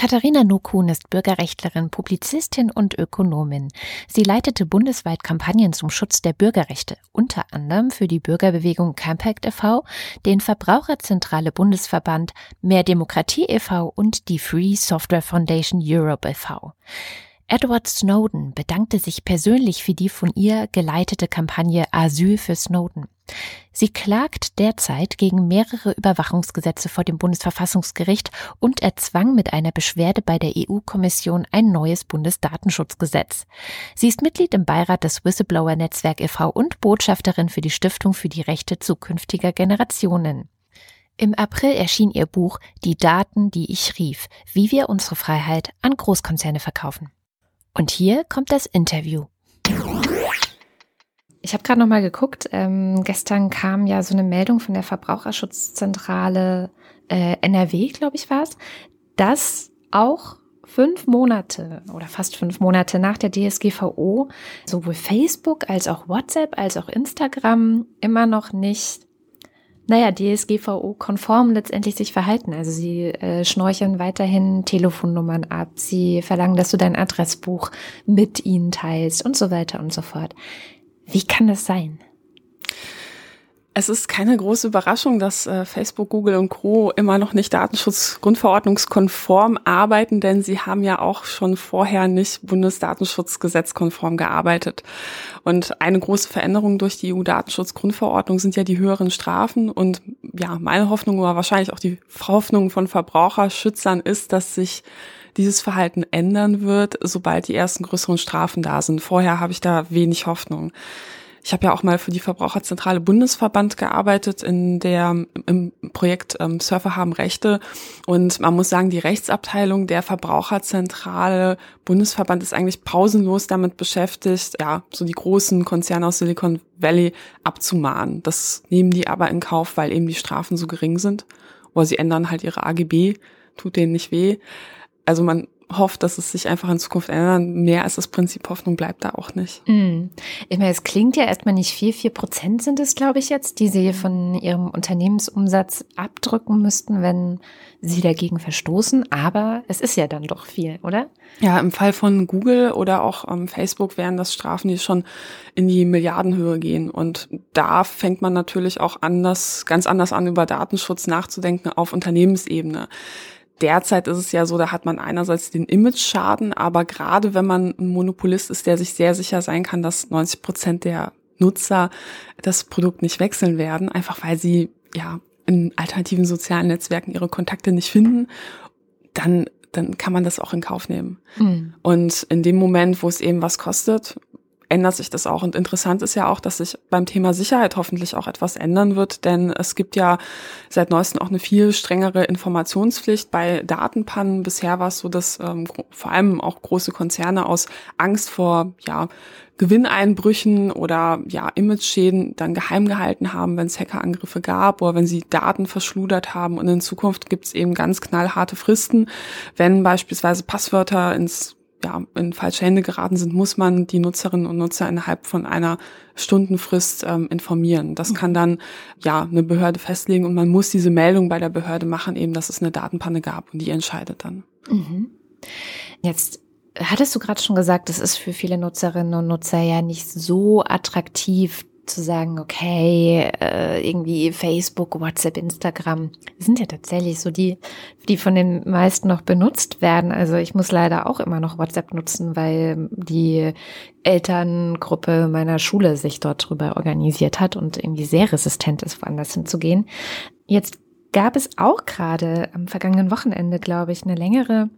Katharina Nokun ist Bürgerrechtlerin, Publizistin und Ökonomin. Sie leitete bundesweit Kampagnen zum Schutz der Bürgerrechte, unter anderem für die Bürgerbewegung Campact e.V., den Verbraucherzentrale Bundesverband, Mehr Demokratie e.V. und die Free Software Foundation Europe e.V. Edward Snowden bedankte sich persönlich für die von ihr geleitete Kampagne Asyl für Snowden. Sie klagt derzeit gegen mehrere Überwachungsgesetze vor dem Bundesverfassungsgericht und erzwang mit einer Beschwerde bei der EU-Kommission ein neues Bundesdatenschutzgesetz. Sie ist Mitglied im Beirat des Whistleblower-Netzwerk e.V. und Botschafterin für die Stiftung für die Rechte zukünftiger Generationen. Im April erschien ihr Buch Die Daten, die ich rief, wie wir unsere Freiheit an Großkonzerne verkaufen. Und hier kommt das Interview. Ich habe gerade noch mal geguckt. Ähm, gestern kam ja so eine Meldung von der Verbraucherschutzzentrale äh, NRW, glaube ich, war es, dass auch fünf Monate oder fast fünf Monate nach der DSGVO sowohl Facebook als auch WhatsApp als auch Instagram immer noch nicht naja, DSGVO-konform letztendlich sich verhalten. Also sie äh, schnorcheln weiterhin Telefonnummern ab, sie verlangen, dass du dein Adressbuch mit ihnen teilst und so weiter und so fort. Wie kann das sein? Es ist keine große Überraschung, dass äh, Facebook, Google und Co. immer noch nicht datenschutzgrundverordnungskonform arbeiten, denn sie haben ja auch schon vorher nicht Bundesdatenschutzgesetzkonform gearbeitet. Und eine große Veränderung durch die EU-Datenschutzgrundverordnung sind ja die höheren Strafen. Und ja, meine Hoffnung oder wahrscheinlich auch die Hoffnung von Verbraucherschützern ist, dass sich dieses Verhalten ändern wird, sobald die ersten größeren Strafen da sind. Vorher habe ich da wenig Hoffnung. Ich habe ja auch mal für die Verbraucherzentrale Bundesverband gearbeitet in der im Projekt ähm, Surfer haben Rechte und man muss sagen, die Rechtsabteilung der Verbraucherzentrale Bundesverband ist eigentlich pausenlos damit beschäftigt, ja, so die großen Konzerne aus Silicon Valley abzumahnen. Das nehmen die aber in Kauf, weil eben die Strafen so gering sind. Oder sie ändern halt ihre AGB, tut denen nicht weh. Also man hofft, dass es sich einfach in Zukunft ändert. Mehr als das Prinzip Hoffnung bleibt da auch nicht. Mm. Ich meine, es klingt ja erstmal nicht viel. Vier Prozent sind es, glaube ich, jetzt, die sie von ihrem Unternehmensumsatz abdrücken müssten, wenn sie dagegen verstoßen. Aber es ist ja dann doch viel, oder? Ja, im Fall von Google oder auch ähm, Facebook wären das Strafen, die schon in die Milliardenhöhe gehen. Und da fängt man natürlich auch anders, ganz anders an, über Datenschutz nachzudenken auf Unternehmensebene derzeit ist es ja so, da hat man einerseits den Image-Schaden, aber gerade wenn man ein Monopolist ist, der sich sehr sicher sein kann, dass 90 Prozent der Nutzer das Produkt nicht wechseln werden, einfach weil sie ja in alternativen sozialen Netzwerken ihre Kontakte nicht finden, dann dann kann man das auch in Kauf nehmen. Mhm. Und in dem Moment, wo es eben was kostet, ändert sich das auch. Und interessant ist ja auch, dass sich beim Thema Sicherheit hoffentlich auch etwas ändern wird, denn es gibt ja seit neuestem auch eine viel strengere Informationspflicht bei Datenpannen. Bisher war es so, dass ähm, vor allem auch große Konzerne aus Angst vor ja, Gewinneinbrüchen oder ja Image-Schäden dann geheim gehalten haben, wenn es Hackerangriffe gab oder wenn sie Daten verschludert haben. Und in Zukunft gibt es eben ganz knallharte Fristen, wenn beispielsweise Passwörter ins ja, in falsche Hände geraten sind, muss man die Nutzerinnen und Nutzer innerhalb von einer Stundenfrist ähm, informieren. Das kann dann ja eine Behörde festlegen und man muss diese Meldung bei der Behörde machen, eben, dass es eine Datenpanne gab und die entscheidet dann. Mhm. Jetzt hattest du gerade schon gesagt, es ist für viele Nutzerinnen und Nutzer ja nicht so attraktiv, zu sagen, okay, äh, irgendwie Facebook, WhatsApp, Instagram sind ja tatsächlich so die, die von den meisten noch benutzt werden. Also ich muss leider auch immer noch WhatsApp nutzen, weil die Elterngruppe meiner Schule sich dort drüber organisiert hat und irgendwie sehr resistent ist, woanders hinzugehen. Jetzt gab es auch gerade am vergangenen Wochenende, glaube ich, eine längere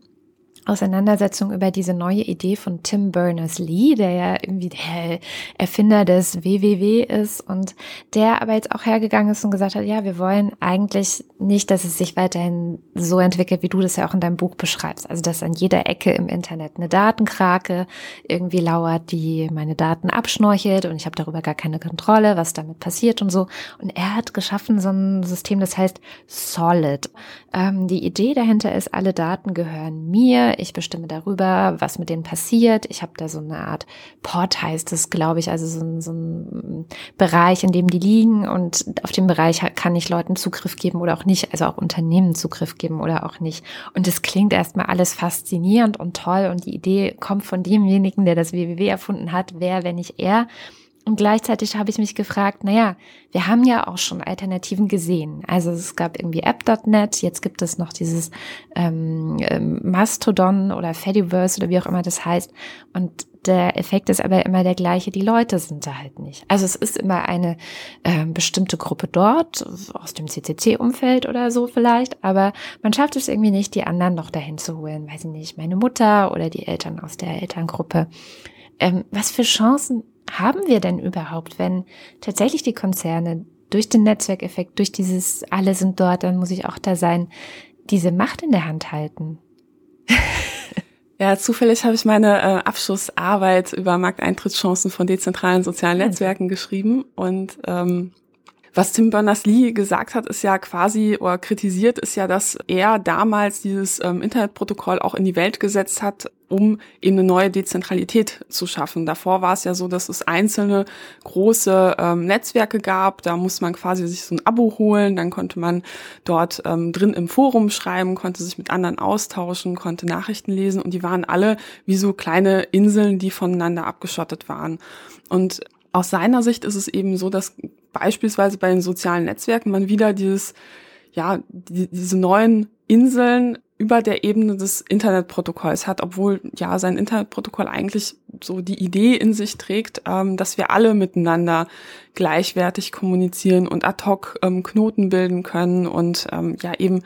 Auseinandersetzung über diese neue Idee von Tim Berners-Lee, der ja irgendwie der Erfinder des WWW ist und der aber jetzt auch hergegangen ist und gesagt hat, ja, wir wollen eigentlich nicht, dass es sich weiterhin so entwickelt, wie du das ja auch in deinem Buch beschreibst. Also, dass an jeder Ecke im Internet eine Datenkrake irgendwie lauert, die meine Daten abschnorchelt und ich habe darüber gar keine Kontrolle, was damit passiert und so. Und er hat geschaffen so ein System, das heißt Solid. Ähm, die Idee dahinter ist, alle Daten gehören mir ich bestimme darüber, was mit denen passiert. Ich habe da so eine Art Port heißt es, glaube ich, also so ein, so ein Bereich, in dem die liegen und auf dem Bereich kann ich Leuten Zugriff geben oder auch nicht, also auch Unternehmen Zugriff geben oder auch nicht. Und es klingt erstmal alles faszinierend und toll und die Idee kommt von demjenigen, der das WWW erfunden hat, wer, wenn nicht er. Und gleichzeitig habe ich mich gefragt, naja, wir haben ja auch schon Alternativen gesehen. Also es gab irgendwie App.net, jetzt gibt es noch dieses ähm, ähm, Mastodon oder Fediverse oder wie auch immer das heißt. Und der Effekt ist aber immer der gleiche, die Leute sind da halt nicht. Also es ist immer eine äh, bestimmte Gruppe dort, aus dem CCC-Umfeld oder so vielleicht, aber man schafft es irgendwie nicht, die anderen noch dahin zu holen, weiß ich nicht, meine Mutter oder die Eltern aus der Elterngruppe. Ähm, was für Chancen haben wir denn überhaupt, wenn tatsächlich die Konzerne durch den Netzwerkeffekt, durch dieses alle sind dort, dann muss ich auch da sein, diese Macht in der Hand halten? Ja, zufällig habe ich meine äh, Abschlussarbeit über Markteintrittschancen von dezentralen sozialen Netzwerken geschrieben und ähm, was Tim Berners-Lee gesagt hat, ist ja quasi oder kritisiert ist ja, dass er damals dieses ähm, Internetprotokoll auch in die Welt gesetzt hat, um eben eine neue Dezentralität zu schaffen. Davor war es ja so, dass es einzelne große ähm, Netzwerke gab. Da musste man quasi sich so ein Abo holen. Dann konnte man dort ähm, drin im Forum schreiben, konnte sich mit anderen austauschen, konnte Nachrichten lesen und die waren alle wie so kleine Inseln, die voneinander abgeschottet waren. Und aus seiner Sicht ist es eben so, dass beispielsweise bei den sozialen Netzwerken man wieder dieses, ja, die, diese neuen Inseln über der Ebene des Internetprotokolls hat, obwohl ja sein Internetprotokoll eigentlich so die Idee in sich trägt, ähm, dass wir alle miteinander gleichwertig kommunizieren und ad hoc ähm, Knoten bilden können und ähm, ja eben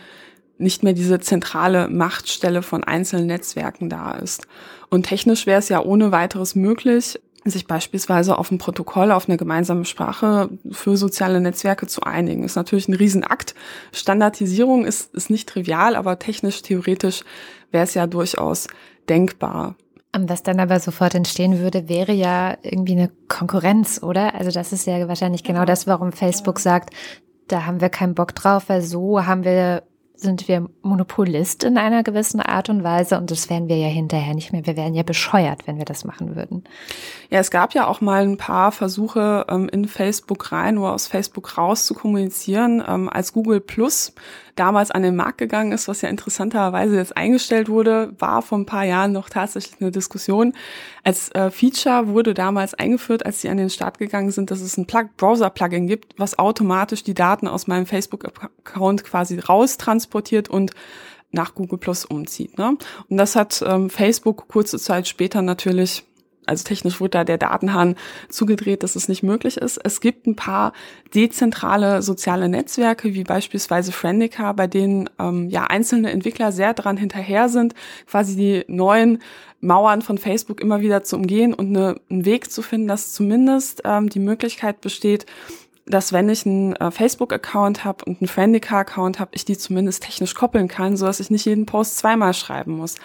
nicht mehr diese zentrale Machtstelle von einzelnen Netzwerken da ist. Und technisch wäre es ja ohne weiteres möglich, sich beispielsweise auf ein Protokoll, auf eine gemeinsame Sprache für soziale Netzwerke zu einigen. Ist natürlich ein Riesenakt. Standardisierung ist, ist nicht trivial, aber technisch, theoretisch wäre es ja durchaus denkbar. Was dann aber sofort entstehen würde, wäre ja irgendwie eine Konkurrenz, oder? Also das ist ja wahrscheinlich genau das, warum Facebook sagt, da haben wir keinen Bock drauf, weil so haben wir sind wir Monopolist in einer gewissen Art und Weise und das wären wir ja hinterher nicht mehr. Wir wären ja bescheuert, wenn wir das machen würden. Ja, es gab ja auch mal ein paar Versuche ähm, in Facebook rein oder aus Facebook raus zu kommunizieren, ähm, als Google Plus damals an den Markt gegangen ist, was ja interessanterweise jetzt eingestellt wurde, war vor ein paar Jahren noch tatsächlich eine Diskussion. Als äh, Feature wurde damals eingeführt, als sie an den Start gegangen sind, dass es ein Browser-Plugin gibt, was automatisch die Daten aus meinem Facebook-Account quasi raustransportiert und nach Google Plus umzieht. Ne? Und das hat ähm, Facebook kurze Zeit später natürlich also technisch wurde da der Datenhahn zugedreht, dass es nicht möglich ist. Es gibt ein paar dezentrale soziale Netzwerke, wie beispielsweise Friendica, bei denen ähm, ja einzelne Entwickler sehr dran hinterher sind, quasi die neuen Mauern von Facebook immer wieder zu umgehen und eine, einen Weg zu finden, dass zumindest ähm, die Möglichkeit besteht, dass wenn ich einen äh, Facebook-Account habe und einen Friendica-Account habe, ich die zumindest technisch koppeln kann, so dass ich nicht jeden Post zweimal schreiben muss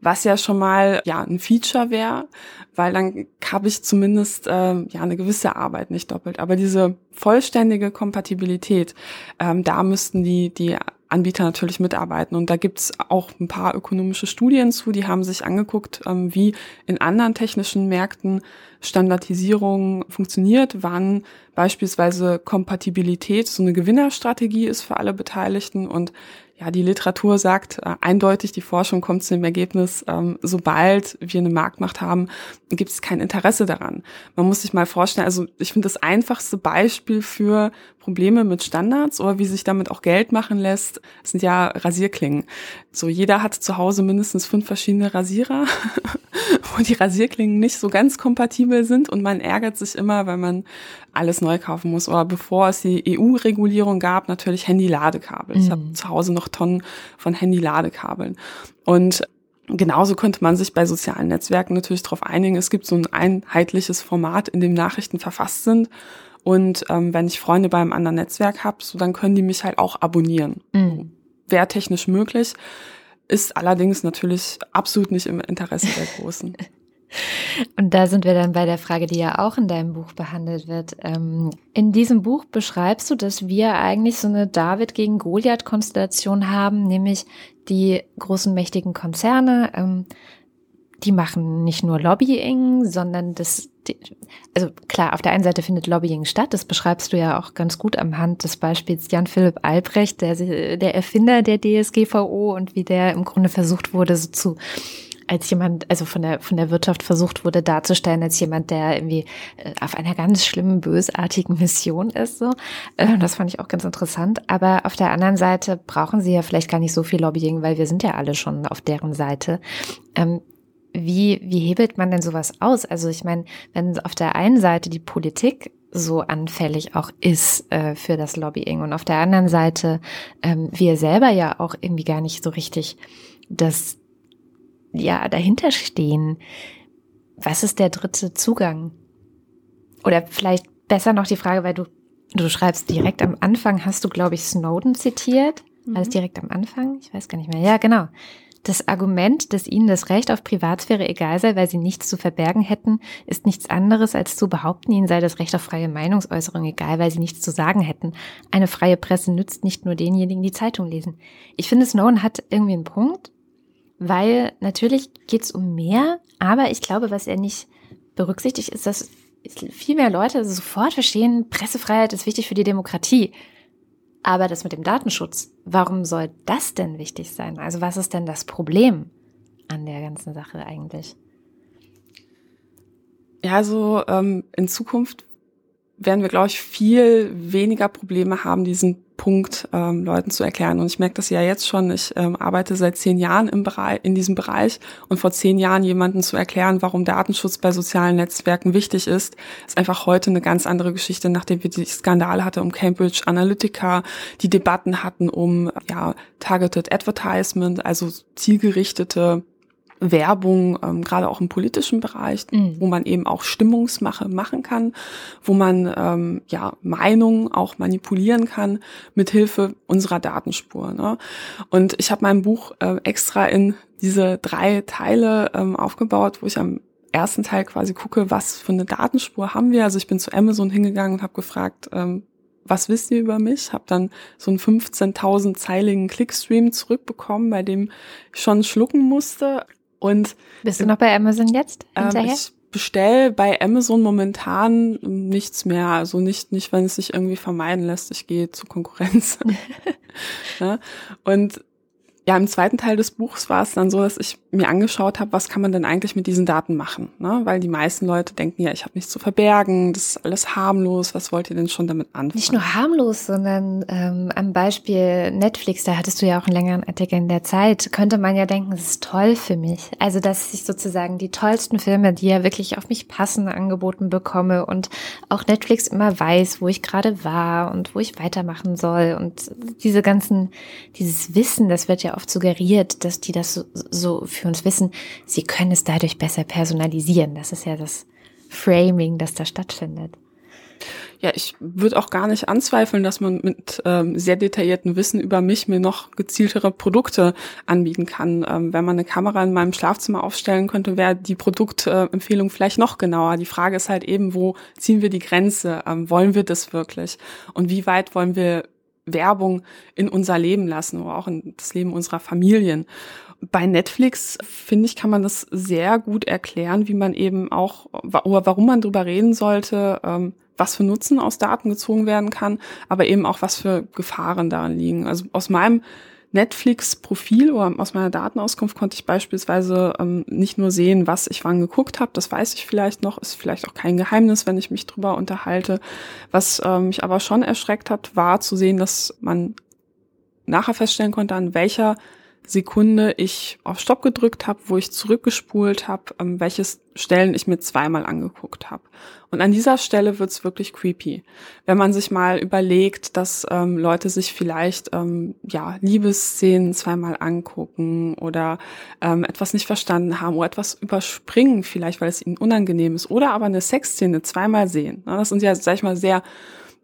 was ja schon mal ja ein Feature wäre, weil dann habe ich zumindest äh, ja eine gewisse Arbeit nicht doppelt. Aber diese vollständige Kompatibilität, ähm, da müssten die die Anbieter natürlich mitarbeiten. Und da gibt's auch ein paar ökonomische Studien zu, die haben sich angeguckt, ähm, wie in anderen technischen Märkten Standardisierung funktioniert, wann beispielsweise Kompatibilität so eine Gewinnerstrategie ist für alle Beteiligten und ja, die Literatur sagt äh, eindeutig, die Forschung kommt zu dem Ergebnis, ähm, sobald wir eine Marktmacht haben, gibt es kein Interesse daran. Man muss sich mal vorstellen, also ich finde das einfachste Beispiel für Probleme mit Standards oder wie sich damit auch Geld machen lässt, sind ja Rasierklingen. So jeder hat zu Hause mindestens fünf verschiedene Rasierer, wo die Rasierklingen nicht so ganz kompatibel sind und man ärgert sich immer, weil man alles neu kaufen muss. Oder bevor es die EU-Regulierung gab, natürlich Handy-Ladekabel. Mhm. Ich habe zu Hause noch Tonnen von Handy-Ladekabeln. Und Genauso könnte man sich bei sozialen Netzwerken natürlich darauf einigen. Es gibt so ein einheitliches Format, in dem Nachrichten verfasst sind. Und ähm, wenn ich Freunde beim anderen Netzwerk habe, so dann können die mich halt auch abonnieren. Mhm. Wäre technisch möglich, ist allerdings natürlich absolut nicht im Interesse der Großen. Und da sind wir dann bei der Frage, die ja auch in deinem Buch behandelt wird. Ähm, in diesem Buch beschreibst du, dass wir eigentlich so eine David gegen Goliath-Konstellation haben, nämlich die großen mächtigen Konzerne, ähm, die machen nicht nur Lobbying, sondern das, also klar, auf der einen Seite findet Lobbying statt, das beschreibst du ja auch ganz gut am Hand des Beispiels Jan Philipp Albrecht, der, der Erfinder der DSGVO und wie der im Grunde versucht wurde, so zu als jemand, also von der, von der Wirtschaft versucht wurde darzustellen, als jemand, der irgendwie äh, auf einer ganz schlimmen, bösartigen Mission ist, so. Äh, das fand ich auch ganz interessant. Aber auf der anderen Seite brauchen sie ja vielleicht gar nicht so viel Lobbying, weil wir sind ja alle schon auf deren Seite. Wie, wie hebelt man denn sowas aus? Also ich meine, wenn auf der einen Seite die Politik so anfällig auch ist äh, für das Lobbying und auf der anderen Seite ähm, wir selber ja auch irgendwie gar nicht so richtig das ja dahinter stehen. Was ist der dritte Zugang? Oder vielleicht besser noch die Frage, weil du du schreibst direkt am Anfang, hast du glaube ich Snowden zitiert? Mhm. Alles direkt am Anfang? Ich weiß gar nicht mehr. Ja, genau. Das Argument, dass ihnen das Recht auf Privatsphäre egal sei, weil sie nichts zu verbergen hätten, ist nichts anderes als zu behaupten, ihnen sei das Recht auf freie Meinungsäußerung egal, weil sie nichts zu sagen hätten. Eine freie Presse nützt nicht nur denjenigen, die Zeitung lesen. Ich finde, Snowden hat irgendwie einen Punkt, weil natürlich geht es um mehr, aber ich glaube, was er nicht berücksichtigt, ist, dass viel mehr Leute sofort verstehen, Pressefreiheit ist wichtig für die Demokratie. Aber das mit dem Datenschutz, warum soll das denn wichtig sein? Also was ist denn das Problem an der ganzen Sache eigentlich? Ja, also ähm, in Zukunft werden wir, glaube ich, viel weniger Probleme haben, diesen Punkt ähm, Leuten zu erklären. Und ich merke das ja jetzt schon. Ich ähm, arbeite seit zehn Jahren im Bereich, in diesem Bereich und vor zehn Jahren jemanden zu erklären, warum Datenschutz bei sozialen Netzwerken wichtig ist, ist einfach heute eine ganz andere Geschichte, nachdem wir die Skandale hatten um Cambridge Analytica, die Debatten hatten um ja Targeted Advertisement, also zielgerichtete Werbung, ähm, gerade auch im politischen Bereich, mhm. wo man eben auch Stimmungsmache machen kann, wo man ähm, ja Meinungen auch manipulieren kann mit Hilfe unserer Datenspur. Ne? Und ich habe mein Buch äh, extra in diese drei Teile ähm, aufgebaut, wo ich am ersten Teil quasi gucke, was für eine Datenspur haben wir. Also ich bin zu Amazon hingegangen und habe gefragt, ähm, was wisst ihr über mich? Habe dann so einen 15.000 zeiligen Clickstream zurückbekommen, bei dem ich schon schlucken musste. Und bist du noch bei Amazon jetzt? Ähm, hinterher? Ähm, ich bestell bei Amazon momentan nichts mehr. Also nicht, nicht, wenn es sich irgendwie vermeiden lässt. Ich gehe zur Konkurrenz. ja? Und ja, im zweiten Teil des Buchs war es dann so, dass ich mir angeschaut habe, was kann man denn eigentlich mit diesen Daten machen? Ne? Weil die meisten Leute denken, ja, ich habe nichts zu verbergen, das ist alles harmlos, was wollt ihr denn schon damit anfangen? Nicht nur harmlos, sondern ähm, am Beispiel Netflix, da hattest du ja auch einen längeren Artikel in der Zeit, könnte man ja denken, das ist toll für mich. Also, dass ich sozusagen die tollsten Filme, die ja wirklich auf mich passen, angeboten bekomme und auch Netflix immer weiß, wo ich gerade war und wo ich weitermachen soll und diese ganzen, dieses Wissen, das wird ja oft suggeriert, dass die das so, so für uns wissen, sie können es dadurch besser personalisieren. Das ist ja das Framing, das da stattfindet. Ja, ich würde auch gar nicht anzweifeln, dass man mit ähm, sehr detailliertem Wissen über mich mir noch gezieltere Produkte anbieten kann. Ähm, wenn man eine Kamera in meinem Schlafzimmer aufstellen könnte, wäre die Produktempfehlung vielleicht noch genauer. Die Frage ist halt eben, wo ziehen wir die Grenze? Ähm, wollen wir das wirklich? Und wie weit wollen wir Werbung in unser Leben lassen oder auch in das Leben unserer Familien. Bei Netflix, finde ich, kann man das sehr gut erklären, wie man eben auch, oder warum man drüber reden sollte, ähm, was für Nutzen aus Daten gezogen werden kann, aber eben auch was für Gefahren darin liegen. Also aus meinem Netflix-Profil oder aus meiner Datenauskunft konnte ich beispielsweise ähm, nicht nur sehen, was ich wann geguckt habe, das weiß ich vielleicht noch, ist vielleicht auch kein Geheimnis, wenn ich mich drüber unterhalte. Was ähm, mich aber schon erschreckt hat, war zu sehen, dass man nachher feststellen konnte, an welcher Sekunde ich auf Stopp gedrückt habe, wo ich zurückgespult habe, ähm, welche Stellen ich mir zweimal angeguckt habe. Und an dieser Stelle wird's wirklich creepy. Wenn man sich mal überlegt, dass ähm, Leute sich vielleicht ähm, ja Liebesszenen zweimal angucken oder ähm, etwas nicht verstanden haben oder etwas überspringen, vielleicht weil es ihnen unangenehm ist, oder aber eine Sexszene zweimal sehen. Das sind ja, sag ich mal, sehr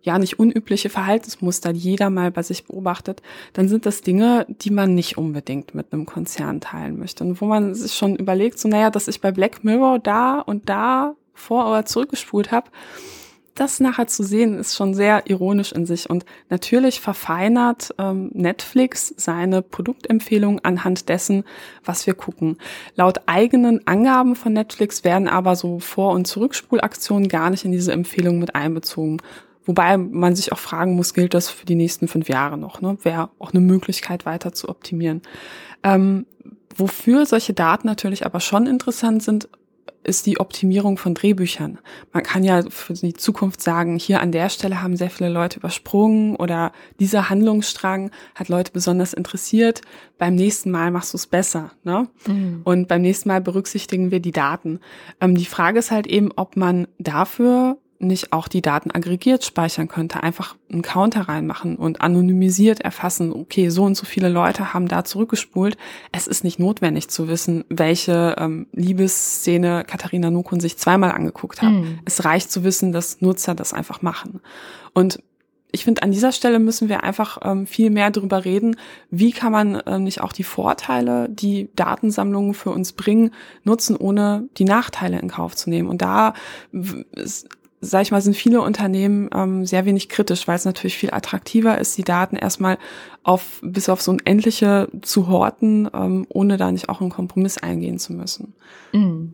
ja nicht unübliche Verhaltensmuster, die jeder mal bei sich beobachtet, dann sind das Dinge, die man nicht unbedingt mit einem Konzern teilen möchte. Und wo man sich schon überlegt, so naja, dass ich bei Black Mirror da und da vor oder zurückgespult habe, das nachher zu sehen, ist schon sehr ironisch in sich. Und natürlich verfeinert ähm, Netflix seine Produktempfehlung anhand dessen, was wir gucken. Laut eigenen Angaben von Netflix werden aber so Vor- und Zurückspulaktionen gar nicht in diese Empfehlung mit einbezogen. Wobei man sich auch fragen muss, gilt das für die nächsten fünf Jahre noch? Ne? Wäre auch eine Möglichkeit, weiter zu optimieren. Ähm, wofür solche Daten natürlich aber schon interessant sind, ist die Optimierung von Drehbüchern. Man kann ja für die Zukunft sagen, hier an der Stelle haben sehr viele Leute übersprungen oder dieser Handlungsstrang hat Leute besonders interessiert. Beim nächsten Mal machst du es besser. Ne? Mhm. Und beim nächsten Mal berücksichtigen wir die Daten. Ähm, die Frage ist halt eben, ob man dafür nicht auch die Daten aggregiert speichern könnte, einfach einen Counter reinmachen und anonymisiert erfassen, okay, so und so viele Leute haben da zurückgespult. Es ist nicht notwendig zu wissen, welche ähm, Liebesszene Katharina Nukun sich zweimal angeguckt hat. Mhm. Es reicht zu wissen, dass Nutzer das einfach machen. Und ich finde, an dieser Stelle müssen wir einfach ähm, viel mehr darüber reden, wie kann man äh, nicht auch die Vorteile, die Datensammlungen für uns bringen, nutzen, ohne die Nachteile in Kauf zu nehmen. Und da ist sag ich mal, sind viele Unternehmen ähm, sehr wenig kritisch, weil es natürlich viel attraktiver ist, die Daten erstmal auf bis aufs Unendliche zu horten, ähm, ohne da nicht auch einen Kompromiss eingehen zu müssen. Mm.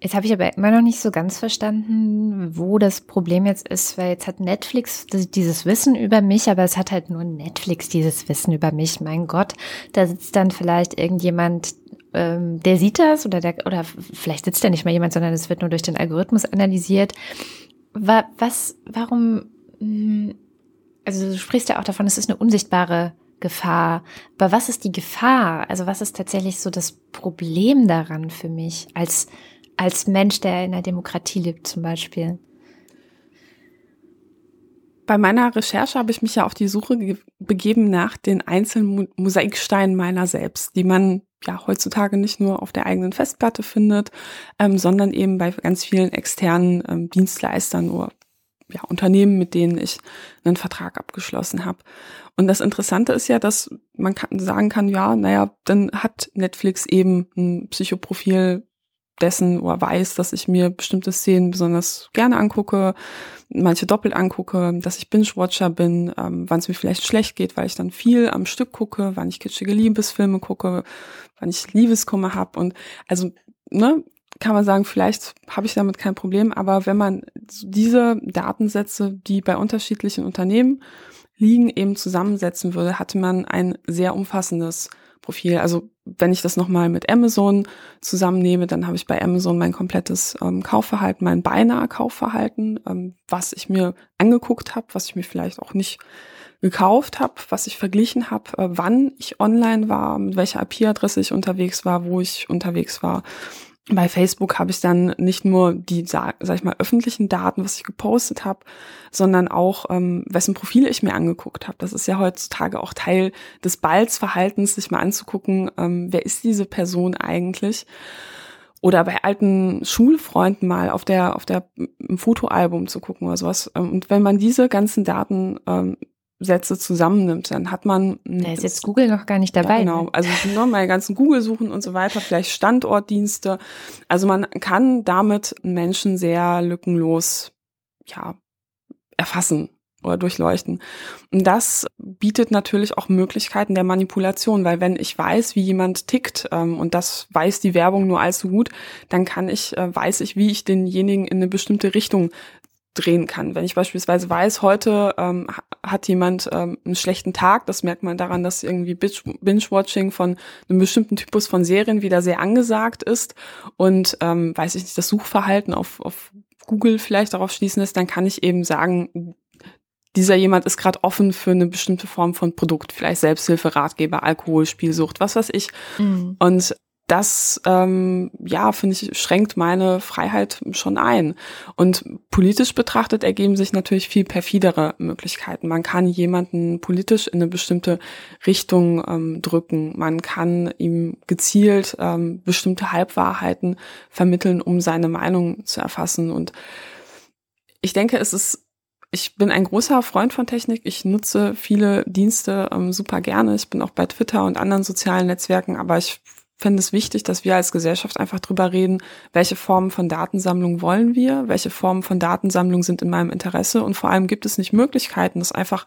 Jetzt habe ich aber immer noch nicht so ganz verstanden, wo das Problem jetzt ist, weil jetzt hat Netflix dieses Wissen über mich, aber es hat halt nur Netflix dieses Wissen über mich. Mein Gott, da sitzt dann vielleicht irgendjemand, ähm, der sieht das oder der, oder vielleicht sitzt da nicht mal jemand, sondern es wird nur durch den Algorithmus analysiert. Was, warum, hm, also du sprichst ja auch davon, es ist eine unsichtbare Gefahr. Aber was ist die Gefahr? Also was ist tatsächlich so das Problem daran für mich als, als Mensch, der in einer Demokratie lebt zum Beispiel? Bei meiner Recherche habe ich mich ja auf die Suche begeben nach den einzelnen Mosaiksteinen meiner selbst, die man ja heutzutage nicht nur auf der eigenen Festplatte findet, ähm, sondern eben bei ganz vielen externen ähm, Dienstleistern oder ja, Unternehmen, mit denen ich einen Vertrag abgeschlossen habe. Und das Interessante ist ja, dass man kann, sagen kann, ja, naja, dann hat Netflix eben ein Psychoprofil dessen oder weiß, dass ich mir bestimmte Szenen besonders gerne angucke, manche doppelt angucke, dass ich Binge-Watcher bin, ähm, wann es mir vielleicht schlecht geht, weil ich dann viel am Stück gucke, wann ich kitschige Liebesfilme gucke, wann ich Liebeskummer habe und also ne, kann man sagen, vielleicht habe ich damit kein Problem, aber wenn man diese Datensätze, die bei unterschiedlichen Unternehmen liegen, eben zusammensetzen würde, hatte man ein sehr umfassendes Profil. Also wenn ich das nochmal mit Amazon zusammennehme, dann habe ich bei Amazon mein komplettes ähm, Kaufverhalten, mein beinahe Kaufverhalten, ähm, was ich mir angeguckt habe, was ich mir vielleicht auch nicht gekauft habe, was ich verglichen habe, äh, wann ich online war, mit welcher IP-Adresse ich unterwegs war, wo ich unterwegs war. Bei Facebook habe ich dann nicht nur die, sag, ich mal, öffentlichen Daten, was ich gepostet habe, sondern auch, ähm, wessen Profil ich mir angeguckt habe. Das ist ja heutzutage auch Teil des Balzverhaltens, sich mal anzugucken, ähm, wer ist diese Person eigentlich. Oder bei alten Schulfreunden mal auf der, auf der im Fotoalbum zu gucken oder sowas. Ähm, und wenn man diese ganzen Daten ähm, Sätze zusammennimmt, dann hat man. Da ist jetzt Google noch gar nicht dabei. Ja, genau, ne? also nur meine ganzen Google-Suchen und so weiter, vielleicht Standortdienste. Also man kann damit Menschen sehr lückenlos, ja, erfassen oder durchleuchten. Und das bietet natürlich auch Möglichkeiten der Manipulation, weil wenn ich weiß, wie jemand tickt ähm, und das weiß die Werbung nur allzu gut, dann kann ich, äh, weiß ich, wie ich denjenigen in eine bestimmte Richtung drehen kann. Wenn ich beispielsweise weiß, heute ähm, hat jemand ähm, einen schlechten Tag, das merkt man daran, dass irgendwie Binge-Watching von einem bestimmten Typus von Serien wieder sehr angesagt ist und ähm, weiß ich nicht, das Suchverhalten auf, auf Google vielleicht darauf schließen lässt, dann kann ich eben sagen, dieser jemand ist gerade offen für eine bestimmte Form von Produkt, vielleicht Selbsthilfe, Ratgeber, Alkohol, Spielsucht, was weiß ich. Mhm. Und das, ähm, ja, finde ich, schränkt meine Freiheit schon ein. Und politisch betrachtet ergeben sich natürlich viel perfidere Möglichkeiten. Man kann jemanden politisch in eine bestimmte Richtung ähm, drücken. Man kann ihm gezielt ähm, bestimmte Halbwahrheiten vermitteln, um seine Meinung zu erfassen. Und ich denke, es ist ich bin ein großer Freund von Technik. Ich nutze viele Dienste ähm, super gerne. Ich bin auch bei Twitter und anderen sozialen Netzwerken, aber ich finde es wichtig, dass wir als Gesellschaft einfach drüber reden, welche Formen von Datensammlung wollen wir, welche Formen von Datensammlung sind in meinem Interesse. Und vor allem gibt es nicht Möglichkeiten, das einfach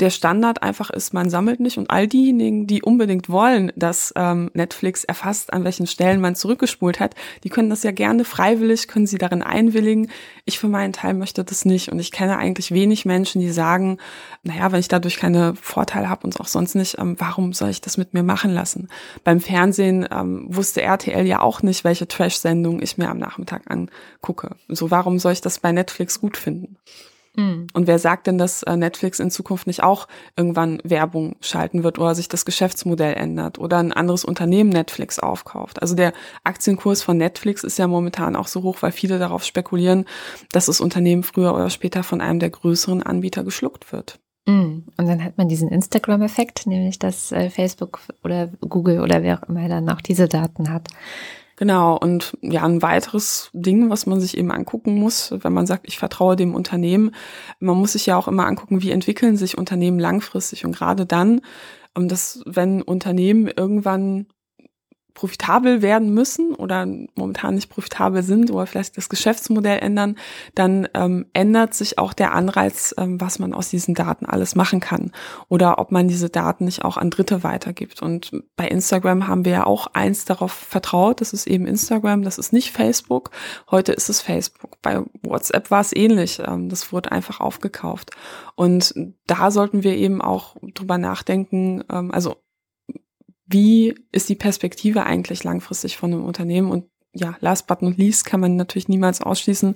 der Standard einfach ist, man sammelt nicht und all diejenigen, die unbedingt wollen, dass ähm, Netflix erfasst, an welchen Stellen man zurückgespult hat, die können das ja gerne freiwillig, können sie darin einwilligen. Ich für meinen Teil möchte das nicht und ich kenne eigentlich wenig Menschen, die sagen, naja, wenn ich dadurch keine Vorteile habe und auch sonst nicht, ähm, warum soll ich das mit mir machen lassen? Beim Fernsehen ähm, wusste RTL ja auch nicht, welche Trash-Sendung ich mir am Nachmittag angucke. So, warum soll ich das bei Netflix gut finden? Mhm. Und wer sagt denn, dass äh, Netflix in Zukunft nicht auch irgendwann Werbung schalten wird oder sich das Geschäftsmodell ändert oder ein anderes Unternehmen Netflix aufkauft? Also der Aktienkurs von Netflix ist ja momentan auch so hoch, weil viele darauf spekulieren, dass das Unternehmen früher oder später von einem der größeren Anbieter geschluckt wird. Mhm. Und dann hat man diesen Instagram-Effekt, nämlich dass äh, Facebook oder Google oder wer auch immer dann auch diese Daten hat. Genau, und ja, ein weiteres Ding, was man sich eben angucken muss, wenn man sagt, ich vertraue dem Unternehmen, man muss sich ja auch immer angucken, wie entwickeln sich Unternehmen langfristig. Und gerade dann, dass wenn Unternehmen irgendwann profitabel werden müssen oder momentan nicht profitabel sind oder vielleicht das Geschäftsmodell ändern, dann ähm, ändert sich auch der Anreiz, ähm, was man aus diesen Daten alles machen kann oder ob man diese Daten nicht auch an Dritte weitergibt. Und bei Instagram haben wir ja auch eins darauf vertraut, das ist eben Instagram, das ist nicht Facebook. Heute ist es Facebook. Bei WhatsApp war es ähnlich. Ähm, das wurde einfach aufgekauft. Und da sollten wir eben auch drüber nachdenken, ähm, also wie ist die Perspektive eigentlich langfristig von einem Unternehmen und ja, last but not least kann man natürlich niemals ausschließen,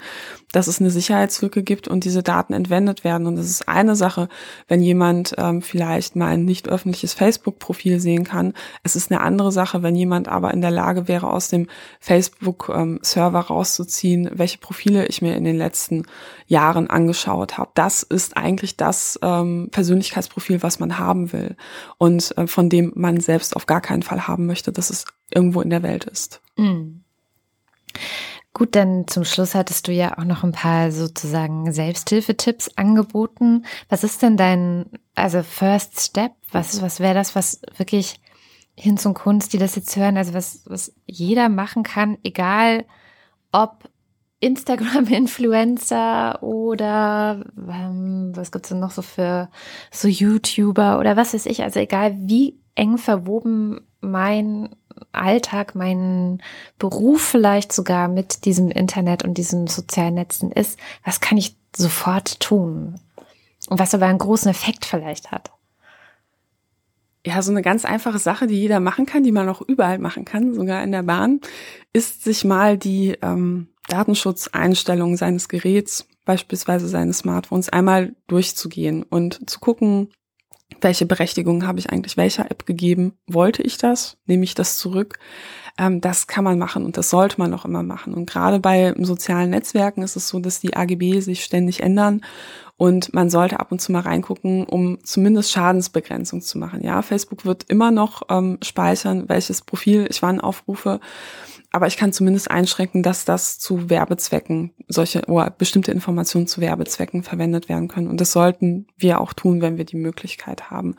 dass es eine Sicherheitslücke gibt und diese Daten entwendet werden. Und das ist eine Sache, wenn jemand ähm, vielleicht mal ein nicht öffentliches Facebook-Profil sehen kann. Es ist eine andere Sache, wenn jemand aber in der Lage wäre, aus dem Facebook-Server rauszuziehen, welche Profile ich mir in den letzten Jahren angeschaut habe. Das ist eigentlich das ähm, Persönlichkeitsprofil, was man haben will und äh, von dem man selbst auf gar keinen Fall haben möchte, dass es irgendwo in der Welt ist. Mm. Gut, dann zum Schluss hattest du ja auch noch ein paar sozusagen Selbsthilfetipps angeboten. Was ist denn dein, also First Step? Was, was wäre das, was wirklich hin zum Kunst, die das jetzt hören, also was, was jeder machen kann, egal ob Instagram-Influencer oder ähm, was gibt's denn noch so für so YouTuber oder was weiß ich, also egal wie eng verwoben mein Alltag, mein Beruf vielleicht sogar mit diesem Internet und diesen sozialen Netzen ist, was kann ich sofort tun? Und was aber einen großen Effekt vielleicht hat. Ja, so eine ganz einfache Sache, die jeder machen kann, die man auch überall machen kann, sogar in der Bahn, ist sich mal die ähm, Datenschutzeinstellungen seines Geräts, beispielsweise seines Smartphones, einmal durchzugehen und zu gucken, welche Berechtigung habe ich eigentlich welcher App gegeben? Wollte ich das? Nehme ich das zurück? Ähm, das kann man machen und das sollte man auch immer machen. Und gerade bei sozialen Netzwerken ist es so, dass die AGB sich ständig ändern und man sollte ab und zu mal reingucken, um zumindest Schadensbegrenzung zu machen. Ja, Facebook wird immer noch ähm, speichern, welches Profil ich wann aufrufe aber ich kann zumindest einschränken, dass das zu Werbezwecken, solche oder bestimmte Informationen zu Werbezwecken verwendet werden können. Und das sollten wir auch tun, wenn wir die Möglichkeit haben.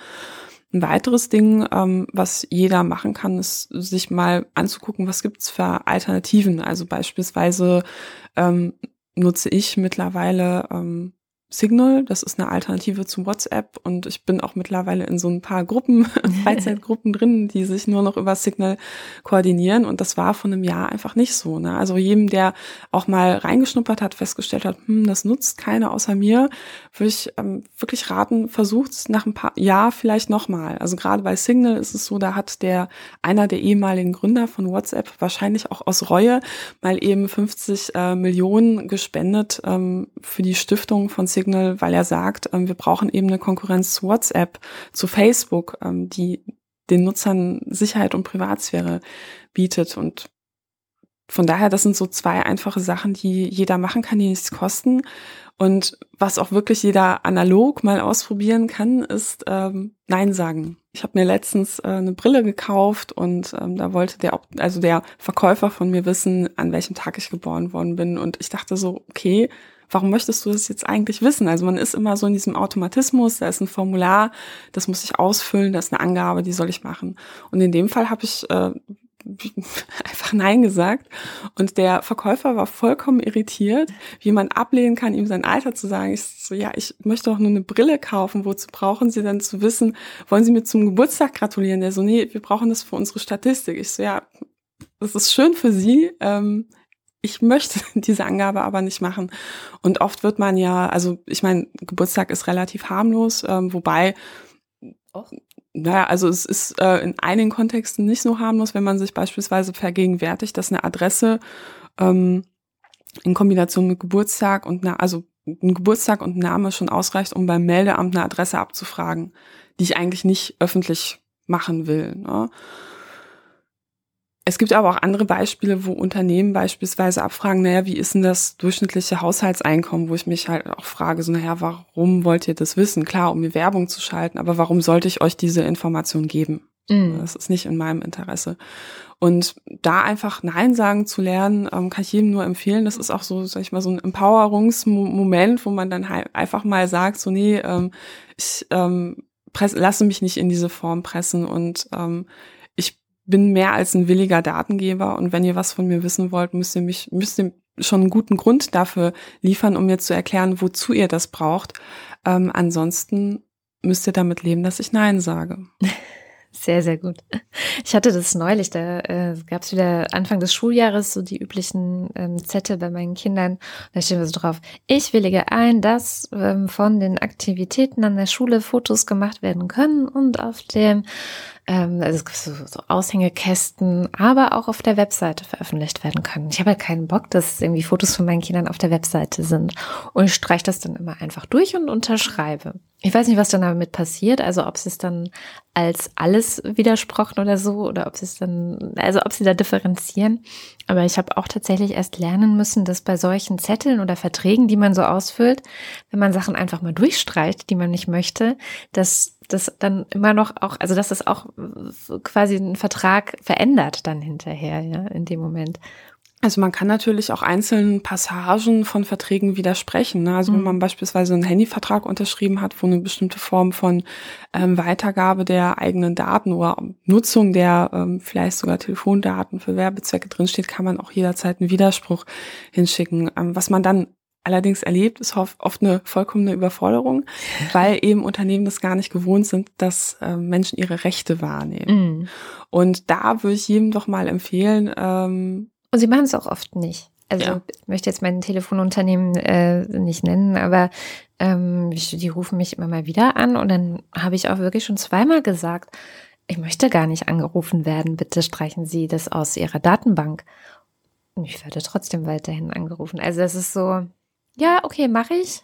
Ein weiteres Ding, ähm, was jeder machen kann, ist sich mal anzugucken, was gibt's für Alternativen. Also beispielsweise ähm, nutze ich mittlerweile ähm, Signal, das ist eine Alternative zu WhatsApp und ich bin auch mittlerweile in so ein paar Gruppen, Freizeitgruppen drin, die sich nur noch über Signal koordinieren und das war von einem Jahr einfach nicht so. Ne? Also jedem, der auch mal reingeschnuppert hat, festgestellt hat, hm, das nutzt keiner außer mir, würde ich ähm, wirklich raten, versucht nach ein paar Jahr vielleicht nochmal. Also gerade bei Signal ist es so, da hat der einer der ehemaligen Gründer von WhatsApp wahrscheinlich auch aus Reue mal eben 50 äh, Millionen gespendet ähm, für die Stiftung von Signal Signal, weil er sagt, ähm, wir brauchen eben eine Konkurrenz zu WhatsApp, zu Facebook, ähm, die den Nutzern Sicherheit und Privatsphäre bietet. Und von daher, das sind so zwei einfache Sachen, die jeder machen kann, die nichts kosten. Und was auch wirklich jeder analog mal ausprobieren kann, ist ähm, Nein sagen. Ich habe mir letztens äh, eine Brille gekauft und ähm, da wollte der, also der Verkäufer von mir wissen, an welchem Tag ich geboren worden bin. Und ich dachte so, okay, warum möchtest du das jetzt eigentlich wissen? Also man ist immer so in diesem Automatismus, da ist ein Formular, das muss ich ausfüllen, da ist eine Angabe, die soll ich machen. Und in dem Fall habe ich äh, einfach Nein gesagt. Und der Verkäufer war vollkommen irritiert, wie man ablehnen kann, ihm sein Alter zu sagen. Ich so, ja, ich möchte auch nur eine Brille kaufen. Wozu brauchen Sie dann zu wissen, wollen Sie mir zum Geburtstag gratulieren? Der so, nee, wir brauchen das für unsere Statistik. Ich so, ja, das ist schön für Sie. Ähm, ich möchte diese Angabe aber nicht machen. Und oft wird man ja, also ich meine, Geburtstag ist relativ harmlos, ähm, wobei Och naja, also es ist äh, in einigen Kontexten nicht so harmlos, wenn man sich beispielsweise vergegenwärtigt, dass eine Adresse ähm, in Kombination mit Geburtstag und na, also ein Geburtstag und Name schon ausreicht, um beim Meldeamt eine Adresse abzufragen, die ich eigentlich nicht öffentlich machen will. Ne? Es gibt aber auch andere Beispiele, wo Unternehmen beispielsweise abfragen, naja, wie ist denn das durchschnittliche Haushaltseinkommen, wo ich mich halt auch frage, so, naja, warum wollt ihr das wissen? Klar, um mir Werbung zu schalten, aber warum sollte ich euch diese Information geben? Mhm. Das ist nicht in meinem Interesse. Und da einfach Nein sagen zu lernen, ähm, kann ich jedem nur empfehlen. Das ist auch so, sag ich mal, so ein Empowerungsmoment, wo man dann halt einfach mal sagt, so, nee, ähm, ich ähm, press, lasse mich nicht in diese Form pressen und ähm, bin mehr als ein williger Datengeber und wenn ihr was von mir wissen wollt, müsst ihr mich, müsst ihr schon einen guten Grund dafür liefern, um mir zu erklären, wozu ihr das braucht. Ähm, ansonsten müsst ihr damit leben, dass ich Nein sage. Sehr, sehr gut. Ich hatte das neulich, da äh, gab es wieder Anfang des Schuljahres so die üblichen ähm, Zettel bei meinen Kindern. Da steht so drauf, ich willige ein, dass ähm, von den Aktivitäten an der Schule Fotos gemacht werden können und auf dem ähm, also so, so Aushängekästen, aber auch auf der Webseite veröffentlicht werden können. Ich habe halt keinen Bock, dass irgendwie Fotos von meinen Kindern auf der Webseite sind. Und ich streiche das dann immer einfach durch und unterschreibe. Ich weiß nicht, was dann damit passiert, also ob sie es dann als alles widersprochen oder so, oder ob sie es dann, also ob sie da differenzieren. Aber ich habe auch tatsächlich erst lernen müssen, dass bei solchen Zetteln oder Verträgen, die man so ausfüllt, wenn man Sachen einfach mal durchstreicht, die man nicht möchte, dass das dann immer noch auch, also dass das auch quasi einen Vertrag verändert dann hinterher, ja, in dem Moment. Also man kann natürlich auch einzelnen Passagen von Verträgen widersprechen. Ne? Also mhm. wenn man beispielsweise einen Handyvertrag unterschrieben hat, wo eine bestimmte Form von ähm, Weitergabe der eigenen Daten oder Nutzung der ähm, vielleicht sogar Telefondaten für Werbezwecke drinsteht, kann man auch jederzeit einen Widerspruch hinschicken. Ähm, was man dann allerdings erlebt, ist oft eine vollkommene Überforderung, weil eben Unternehmen das gar nicht gewohnt sind, dass äh, Menschen ihre Rechte wahrnehmen. Mm. Und da würde ich jedem doch mal empfehlen. Ähm, Und sie machen es auch oft nicht. Also ja. ich möchte jetzt mein Telefonunternehmen äh, nicht nennen, aber ähm, die rufen mich immer mal wieder an und dann habe ich auch wirklich schon zweimal gesagt, ich möchte gar nicht angerufen werden, bitte streichen Sie das aus Ihrer Datenbank. Und ich werde trotzdem weiterhin angerufen. Also das ist so, ja, okay, mache ich.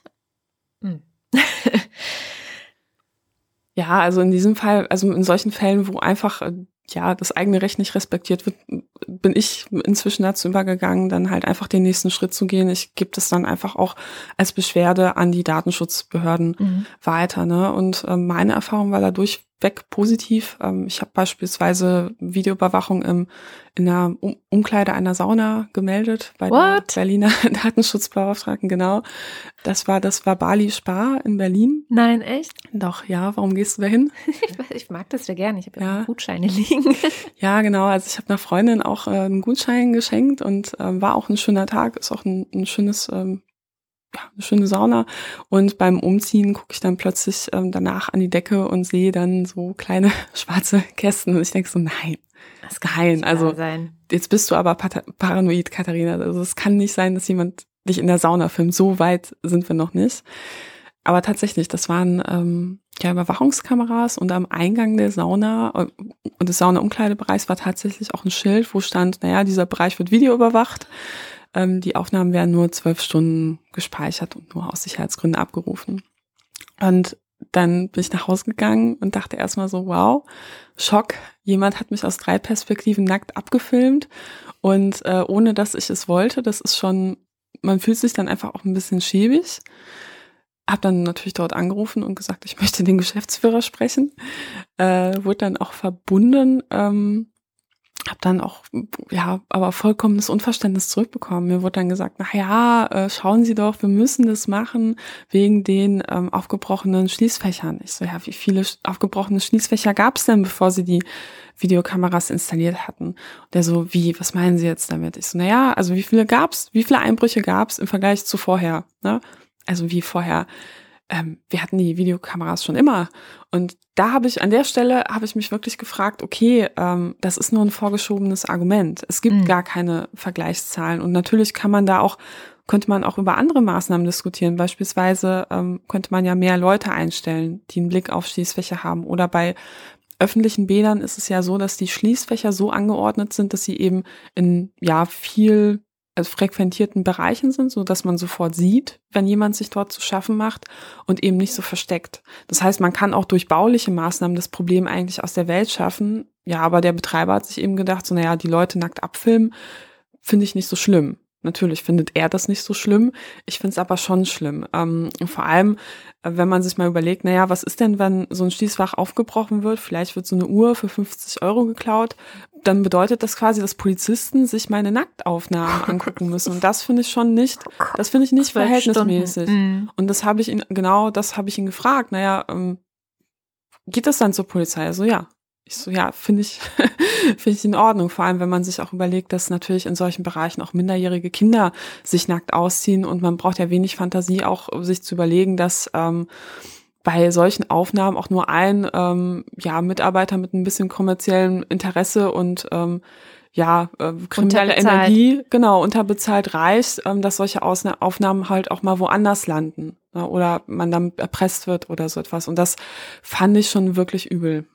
Hm. ja, also in diesem Fall, also in solchen Fällen, wo einfach äh, ja, das eigene Recht nicht respektiert wird, bin ich inzwischen dazu übergegangen, dann halt einfach den nächsten Schritt zu gehen. Ich gebe das dann einfach auch als Beschwerde an die Datenschutzbehörden mhm. weiter. Ne? Und äh, meine Erfahrung war dadurch weg positiv. Ähm, ich habe beispielsweise Videoüberwachung im, in der um Umkleide einer Sauna gemeldet bei What? der Berliner Datenschutzbeauftragten, genau. Das war, das war Bali Spa in Berlin. Nein, echt? Doch, ja. Warum gehst du da hin? ich, ich mag das ja gerne. Ich habe ja, Gutscheine liegen. ja, genau. Also ich habe einer Freundin auch äh, einen Gutschein geschenkt und äh, war auch ein schöner Tag. Ist auch ein, ein schönes ähm, ja, eine schöne Sauna. Und beim Umziehen gucke ich dann plötzlich ähm, danach an die Decke und sehe dann so kleine schwarze Kästen. Und ich denke so, nein, das kann nein. Also sein. jetzt bist du aber paranoid, Katharina. Also es kann nicht sein, dass jemand dich in der Sauna filmt. So weit sind wir noch nicht. Aber tatsächlich, das waren ähm, ja Überwachungskameras und am Eingang der Sauna äh, und des Sauna-Umkleidebereichs war tatsächlich auch ein Schild, wo stand, naja, dieser Bereich wird videoüberwacht. Ähm, die Aufnahmen werden nur zwölf Stunden gespeichert und nur aus Sicherheitsgründen abgerufen. Und dann bin ich nach Hause gegangen und dachte erstmal so, wow, Schock, jemand hat mich aus drei Perspektiven nackt abgefilmt und äh, ohne dass ich es wollte, das ist schon, man fühlt sich dann einfach auch ein bisschen schäbig. Hab dann natürlich dort angerufen und gesagt, ich möchte den Geschäftsführer sprechen. Äh, wurde dann auch verbunden. Ähm, habe dann auch ja aber vollkommenes Unverständnis zurückbekommen. Mir wurde dann gesagt, na ja, äh, schauen Sie doch, wir müssen das machen wegen den ähm, aufgebrochenen Schließfächern. Ich so, ja, wie viele aufgebrochene Schließfächer gab es denn, bevor Sie die Videokameras installiert hatten? Und der so, wie, was meinen Sie jetzt damit? Ich so, na ja, also wie viele gab's? Wie viele Einbrüche gab's im Vergleich zu vorher? Ne? Also wie vorher ähm, wir hatten die Videokameras schon immer. Und da habe ich an der Stelle habe ich mich wirklich gefragt, okay, ähm, das ist nur ein vorgeschobenes Argument. Es gibt mhm. gar keine Vergleichszahlen. Und natürlich kann man da auch, könnte man auch über andere Maßnahmen diskutieren. Beispielsweise ähm, könnte man ja mehr Leute einstellen, die einen Blick auf Schließfächer haben. Oder bei öffentlichen Bädern ist es ja so, dass die Schließfächer so angeordnet sind, dass sie eben in ja viel also frequentierten Bereichen sind, so dass man sofort sieht, wenn jemand sich dort zu schaffen macht und eben nicht so versteckt. Das heißt, man kann auch durch bauliche Maßnahmen das Problem eigentlich aus der Welt schaffen. Ja, aber der Betreiber hat sich eben gedacht, so, naja, die Leute nackt abfilmen, finde ich nicht so schlimm. Natürlich findet er das nicht so schlimm. Ich finde es aber schon schlimm. Ähm, vor allem, äh, wenn man sich mal überlegt, naja, was ist denn, wenn so ein Schließfach aufgebrochen wird? Vielleicht wird so eine Uhr für 50 Euro geklaut. Dann bedeutet das quasi, dass Polizisten sich meine Nacktaufnahmen angucken müssen. Und das finde ich schon nicht, das finde ich nicht verhältnismäßig. Mhm. Und das habe ich ihn, genau das habe ich ihn gefragt. Naja, ähm, geht das dann zur Polizei? Also ja, ich so, ja, finde ich, finde ich in Ordnung. Vor allem, wenn man sich auch überlegt, dass natürlich in solchen Bereichen auch minderjährige Kinder sich nackt ausziehen und man braucht ja wenig Fantasie auch, sich zu überlegen, dass ähm, bei solchen Aufnahmen auch nur ein ähm, ja, Mitarbeiter mit ein bisschen kommerziellem Interesse und ähm, ja, äh, kriminelle Energie, genau, unterbezahlt reicht, ähm, dass solche Ausna Aufnahmen halt auch mal woanders landen ne, oder man dann erpresst wird oder so etwas. Und das fand ich schon wirklich übel.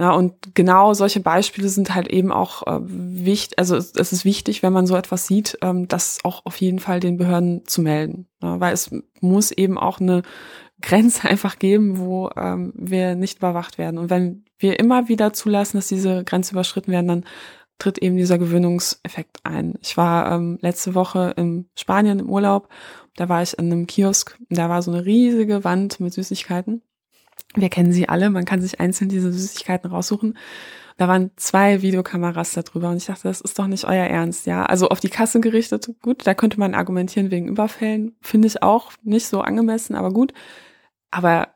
Ja, und genau solche Beispiele sind halt eben auch äh, wichtig, also es, ist wichtig, wenn man so etwas sieht, ähm, das auch auf jeden Fall den Behörden zu melden. Ja, weil es muss eben auch eine Grenze einfach geben, wo ähm, wir nicht überwacht werden. Und wenn wir immer wieder zulassen, dass diese Grenze überschritten werden, dann tritt eben dieser Gewöhnungseffekt ein. Ich war ähm, letzte Woche in Spanien im Urlaub, da war ich in einem Kiosk, da war so eine riesige Wand mit Süßigkeiten wir kennen sie alle, man kann sich einzeln diese Süßigkeiten raussuchen. Da waren zwei Videokameras da drüber und ich dachte, das ist doch nicht euer Ernst, ja. Also auf die Kasse gerichtet, gut, da könnte man argumentieren wegen Überfällen, finde ich auch nicht so angemessen, aber gut. Aber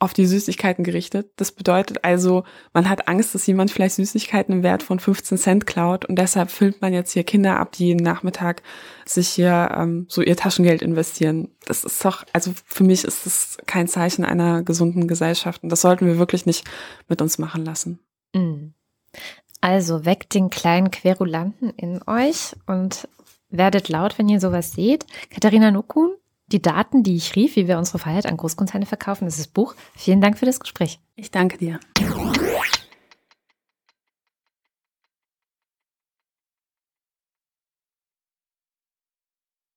auf die Süßigkeiten gerichtet. Das bedeutet also, man hat Angst, dass jemand vielleicht Süßigkeiten im Wert von 15 Cent klaut und deshalb filmt man jetzt hier Kinder ab, die jeden Nachmittag sich hier ähm, so ihr Taschengeld investieren. Das ist doch, also für mich ist das kein Zeichen einer gesunden Gesellschaft und das sollten wir wirklich nicht mit uns machen lassen. Mm. Also weckt den kleinen Querulanten in euch und werdet laut, wenn ihr sowas seht. Katharina Nukun, die Daten, die ich rief, wie wir unsere Freiheit an Großkonzerne verkaufen, das ist das Buch. Vielen Dank für das Gespräch. Ich danke dir.